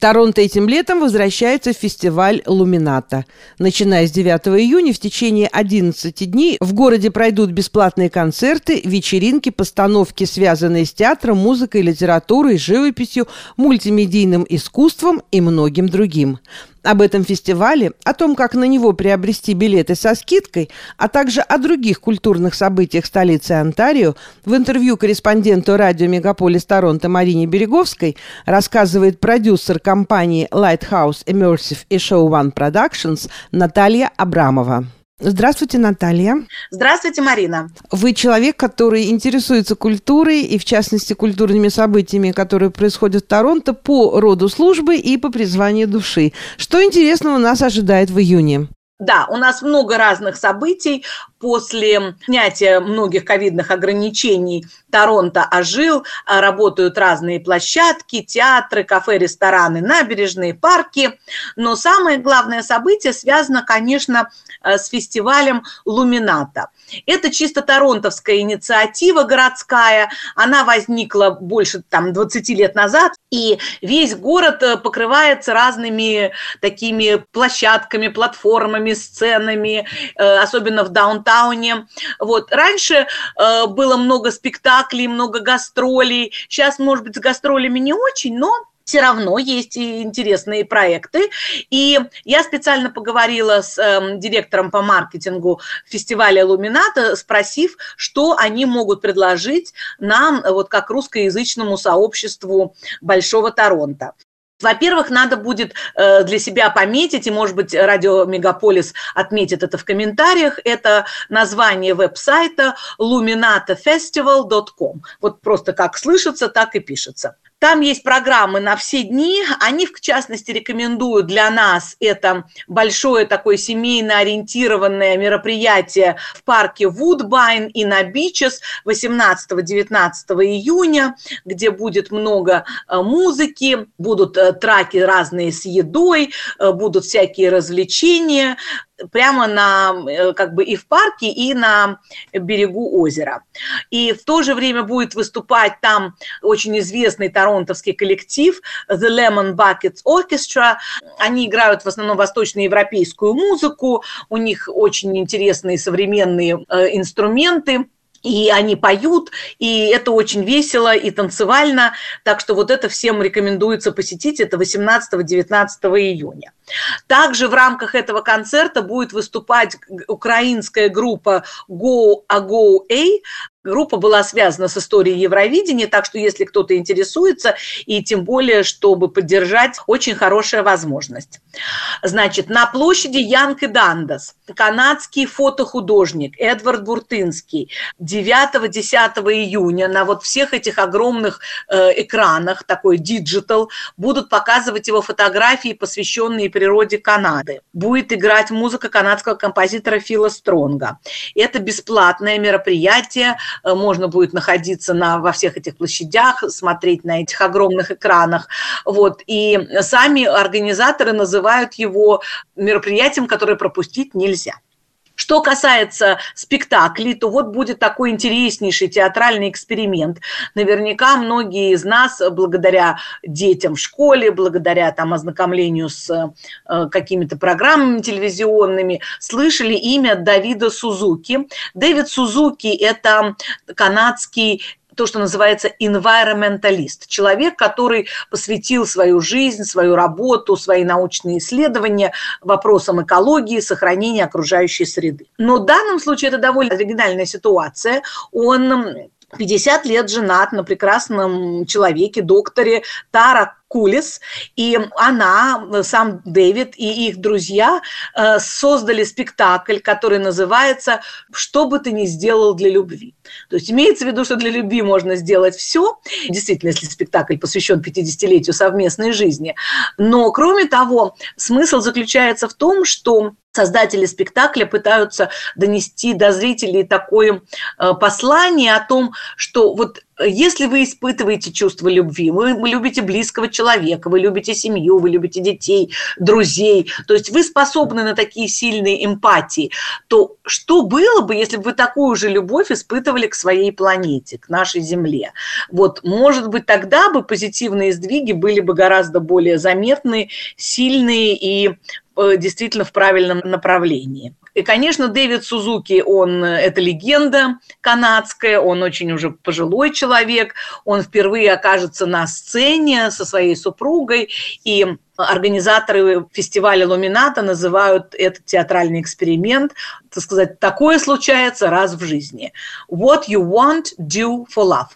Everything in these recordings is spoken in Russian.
Торонто этим летом возвращается в фестиваль «Лумината». Начиная с 9 июня в течение 11 дней в городе пройдут бесплатные концерты, вечеринки, постановки, связанные с театром, музыкой, литературой, живописью, мультимедийным искусством и многим другим. Об этом фестивале, о том, как на него приобрести билеты со скидкой, а также о других культурных событиях столицы Онтарио в интервью корреспонденту радио «Мегаполис Торонто» Марине Береговской рассказывает продюсер компании Lighthouse Immersive и Show One Productions Наталья Абрамова. Здравствуйте, Наталья. Здравствуйте, Марина. Вы человек, который интересуется культурой и, в частности, культурными событиями, которые происходят в Торонто по роду службы и по призванию души. Что интересного нас ожидает в июне? Да, у нас много разных событий. После снятия многих ковидных ограничений Торонто ожил, а, работают разные площадки, театры, кафе, рестораны, набережные, парки. Но самое главное событие связано, конечно, с фестивалем «Лумината». Это чисто торонтовская инициатива городская. Она возникла больше там, 20 лет назад, и весь город э, покрывается разными такими площадками, платформами, сценами, э, особенно в даунтауне. Вот. Раньше было много спектаклей, много гастролей. Сейчас, может быть, с гастролями не очень, но все равно есть и интересные проекты. И я специально поговорила с э, директором по маркетингу фестиваля «Лумината», спросив, что они могут предложить нам, вот как русскоязычному сообществу Большого Торонто. Во-первых, надо будет э, для себя пометить, и, может быть, радио Мегаполис отметит это в комментариях, это название веб-сайта luminatafestival.com. Вот просто как слышится, так и пишется. Там есть программы на все дни. Они, в частности, рекомендуют для нас это большое такое семейно ориентированное мероприятие в парке Вудбайн и на Бичес 18-19 июня, где будет много э, музыки, будут э, траки разные с едой, э, будут всякие развлечения прямо на, э, как бы и в парке, и на берегу озера. И в то же время будет выступать там очень известный торонтовский коллектив The Lemon Buckets Orchestra. Они играют в основном восточноевропейскую музыку, у них очень интересные современные э, инструменты и они поют, и это очень весело и танцевально, так что вот это всем рекомендуется посетить, это 18-19 июня. Также в рамках этого концерта будет выступать украинская группа Go A Go A, Группа была связана с историей Евровидения, так что если кто-то интересуется, и тем более, чтобы поддержать, очень хорошая возможность. Значит, на площади Янг и Дандас канадский фотохудожник Эдвард Буртынский 9-10 июня на вот всех этих огромных э, экранах, такой digital, будут показывать его фотографии, посвященные природе Канады. Будет играть музыка канадского композитора Фила Стронга. Это бесплатное мероприятие, можно будет находиться на, во всех этих площадях, смотреть на этих огромных экранах. Вот. И сами организаторы называют его мероприятием, которое пропустить нельзя. Что касается спектаклей, то вот будет такой интереснейший театральный эксперимент. Наверняка многие из нас, благодаря детям в школе, благодаря там ознакомлению с э, какими-то программами телевизионными, слышали имя Давида Сузуки. Дэвид Сузуки – это канадский то, что называется environmentalist, человек, который посвятил свою жизнь, свою работу, свои научные исследования вопросам экологии, сохранения окружающей среды. Но в данном случае это довольно оригинальная ситуация. Он 50 лет женат на прекрасном человеке, докторе Тара Кулис, и она, сам Дэвид и их друзья э, создали спектакль, который называется «Что бы ты ни сделал для любви». То есть имеется в виду, что для любви можно сделать все, действительно, если спектакль посвящен 50-летию совместной жизни. Но, кроме того, смысл заключается в том, что создатели спектакля пытаются донести до зрителей такое э, послание о том, что вот если вы испытываете чувство любви, вы, любите близкого человека, вы любите семью, вы любите детей, друзей, то есть вы способны на такие сильные эмпатии, то что было бы, если бы вы такую же любовь испытывали к своей планете, к нашей Земле? Вот, может быть, тогда бы позитивные сдвиги были бы гораздо более заметные, сильные и действительно в правильном направлении. И, конечно, Дэвид Сузуки, он, э, это легенда канадская, он очень уже пожилой человек, он впервые окажется на сцене со своей супругой, и организаторы фестиваля «Лумината» называют этот театральный эксперимент, так сказать, такое случается раз в жизни. What you want, do for love.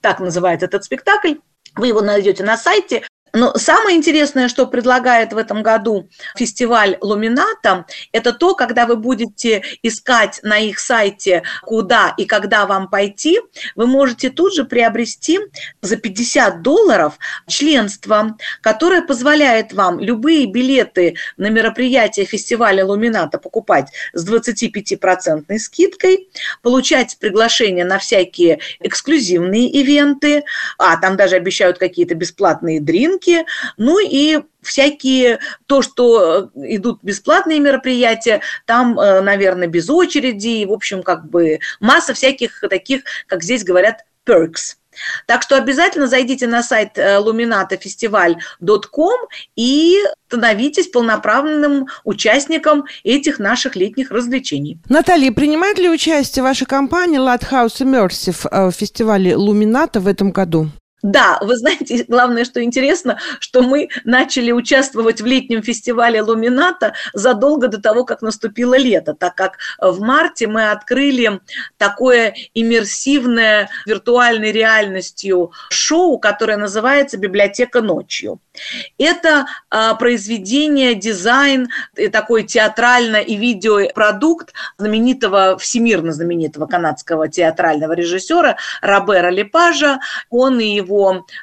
Так называется этот спектакль. Вы его найдете на сайте. Но самое интересное, что предлагает в этом году фестиваль Лумината, это то, когда вы будете искать на их сайте, куда и когда вам пойти, вы можете тут же приобрести за 50 долларов членство, которое позволяет вам любые билеты на мероприятие фестиваля Лумината покупать с 25% скидкой, получать приглашения на всякие эксклюзивные ивенты, а там даже обещают какие-то бесплатные дринки, рынке, ну и всякие, то, что э, идут бесплатные мероприятия, там, э, наверное, без очереди, в общем, как бы масса всяких таких, как здесь говорят, perks. Так что обязательно зайдите на сайт luminatofestival.com э, и становитесь полноправным участником этих наших летних развлечений. Наталья, принимает ли участие ваша компания Lighthouse Immersive в фестивале Лумината в этом году? Да, вы знаете, главное, что интересно, что мы начали участвовать в летнем фестивале Лумината задолго до того, как наступило лето, так как в марте мы открыли такое иммерсивное виртуальной реальностью шоу, которое называется «Библиотека ночью». Это а, произведение, дизайн, такой театрально- и видеопродукт знаменитого, всемирно знаменитого канадского театрального режиссера Робера Лепажа. Он и его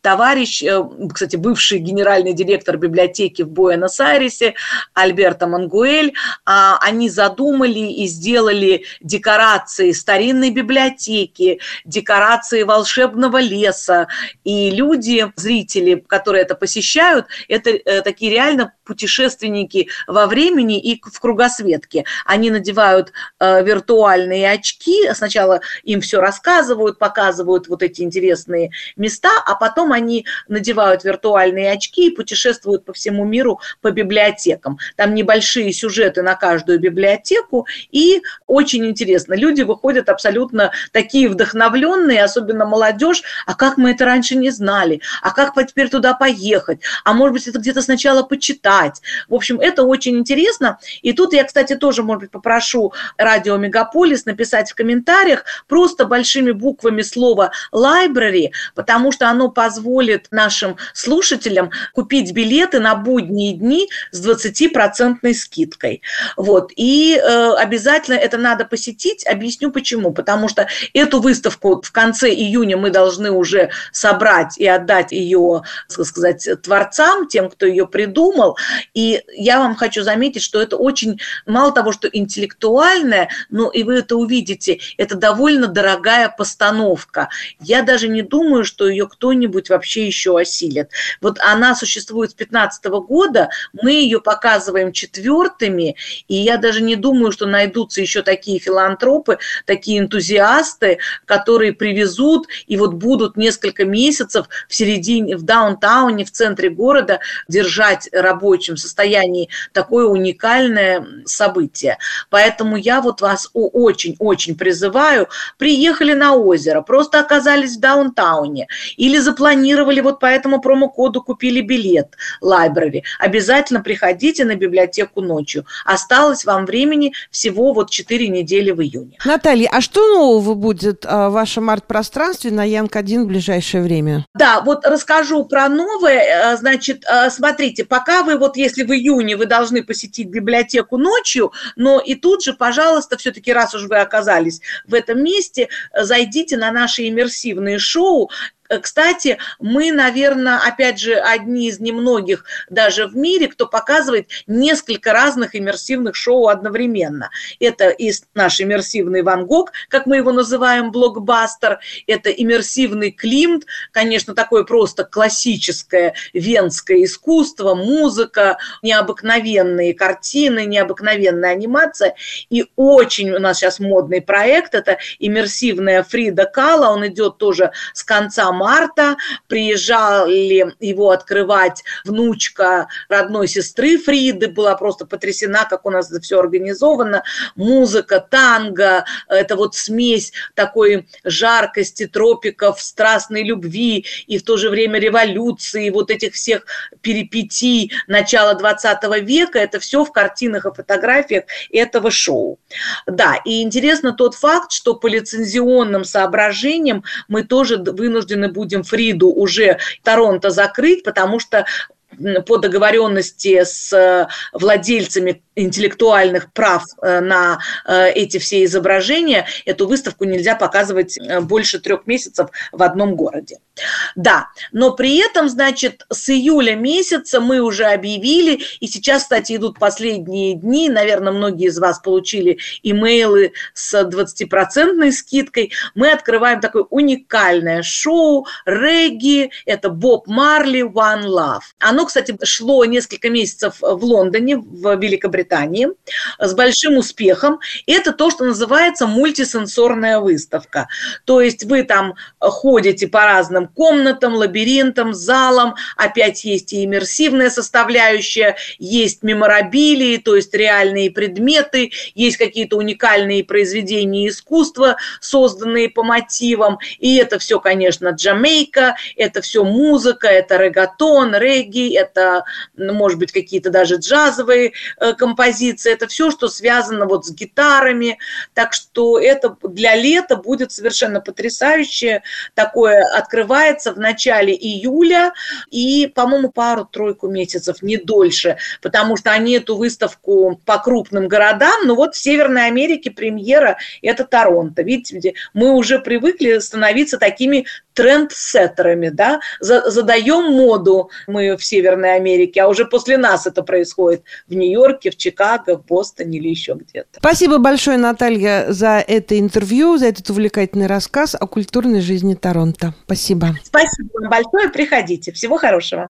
товарищ, э, кстати, бывший генеральный директор библиотеки в Буэнос-Айресе, Альберто Мангуэль, а, они задумали и сделали декорации старинной библиотеки, декорации волшебного леса. И люди, зрители, которые это посещают, посещают, это э, такие реально путешественники во времени и в кругосветке. Они надевают э, виртуальные очки, сначала им все рассказывают, показывают вот эти интересные места, а потом они надевают виртуальные очки и путешествуют по всему миру по библиотекам. Там небольшие сюжеты на каждую библиотеку, и очень интересно. Люди выходят абсолютно такие вдохновленные, особенно молодежь, а как мы это раньше не знали, а как теперь туда поехать, а может быть это где-то сначала почитать, читать. В общем, это очень интересно. И тут я, кстати, тоже, может быть, попрошу радио Мегаполис написать в комментариях просто большими буквами слово library, потому что оно позволит нашим слушателям купить билеты на будние дни с 20% скидкой. Вот. И э, обязательно это надо посетить. Объясню почему. Потому что эту выставку в конце июня мы должны уже собрать и отдать ее, так сказать, творцам, тем, кто ее придумал. И я вам хочу заметить, что это очень, мало того, что интеллектуальное, но и вы это увидите, это довольно дорогая постановка. Я даже не думаю, что ее кто-нибудь вообще еще осилит. Вот она существует с 15 года, мы ее показываем четвертыми, и я даже не думаю, что найдутся еще такие филантропы, такие энтузиасты, которые привезут и вот будут несколько месяцев в середине, в даунтауне, в центре города держать рабочем состоянии такое уникальное событие. Поэтому я вот вас очень-очень призываю, приехали на озеро, просто оказались в даунтауне или запланировали вот по этому промокоду купили билет library, обязательно приходите на библиотеку ночью. Осталось вам времени всего вот 4 недели в июне. Наталья, а что нового будет а, в вашем арт-пространстве на Янг-1 в ближайшее время? Да, вот расскажу про новое. Э, значит, э, смотрите, пока вы вот если в июне вы должны посетить библиотеку ночью, но и тут же, пожалуйста, все-таки раз уж вы оказались в этом месте, зайдите на наши иммерсивные шоу. Э, кстати, мы, наверное, опять же, одни из немногих даже в мире, кто показывает несколько разных иммерсивных шоу одновременно. Это и наш иммерсивный Ван Гог, как мы его называем, блокбастер, это иммерсивный Климт, конечно, такое просто классическое венское искусство, музыка, необыкновенные картины, необыкновенная анимация. И очень у нас сейчас модный проект, это иммерсивная Фрида Кала, он идет тоже с конца марта. Приезжали его открывать внучка родной сестры Фриды, была просто потрясена, как у нас это все организовано. Музыка, танго, это вот смесь такой жаркости, тропиков, страстной любви и в то же время революции, вот этих всех перипетий начала 20 века, это все в картинах и фотографиях этого шоу. Да, и интересно тот факт, что по лицензионным соображениям мы тоже вынуждены будем Фриду уже Торонто закрыть, потому что по договоренности с э, владельцами интеллектуальных прав э, на э, эти все изображения, эту выставку нельзя показывать больше трех месяцев в одном городе. Да, но при этом, значит, с июля месяца мы уже объявили, и сейчас, кстати, идут последние дни, наверное, многие из вас получили имейлы с 20% скидкой, мы открываем такое уникальное шоу регги, это Боб Марли One Love. Оно, кстати, шло несколько месяцев в Лондоне, в Великобритании, с большим успехом. Это то, что называется мультисенсорная выставка. То есть вы там ходите по разным комнатам, лабиринтам, залам, опять есть и иммерсивная составляющая, есть меморабилии, то есть реальные предметы, есть какие-то уникальные произведения искусства, созданные по мотивам, и это все, конечно, Джамейка, это все музыка, это регатон, регги, это, ну, может быть, какие-то даже джазовые э, композиции, это все, что связано вот с гитарами, так что это для лета будет совершенно потрясающее, такое открывается в начале июля и, по-моему, пару-тройку месяцев, не дольше, потому что они эту выставку по крупным городам, ну вот в Северной Америке премьера – это Торонто. Видите, мы уже привыкли становиться такими трендсеттерами, да, задаем моду мы в Северной Америке, а уже после нас это происходит в Нью-Йорке, в Чикаго, в Бостоне или еще где-то. Спасибо большое, Наталья, за это интервью, за этот увлекательный рассказ о культурной жизни Торонто. Спасибо. Спасибо большое, приходите. Всего хорошего.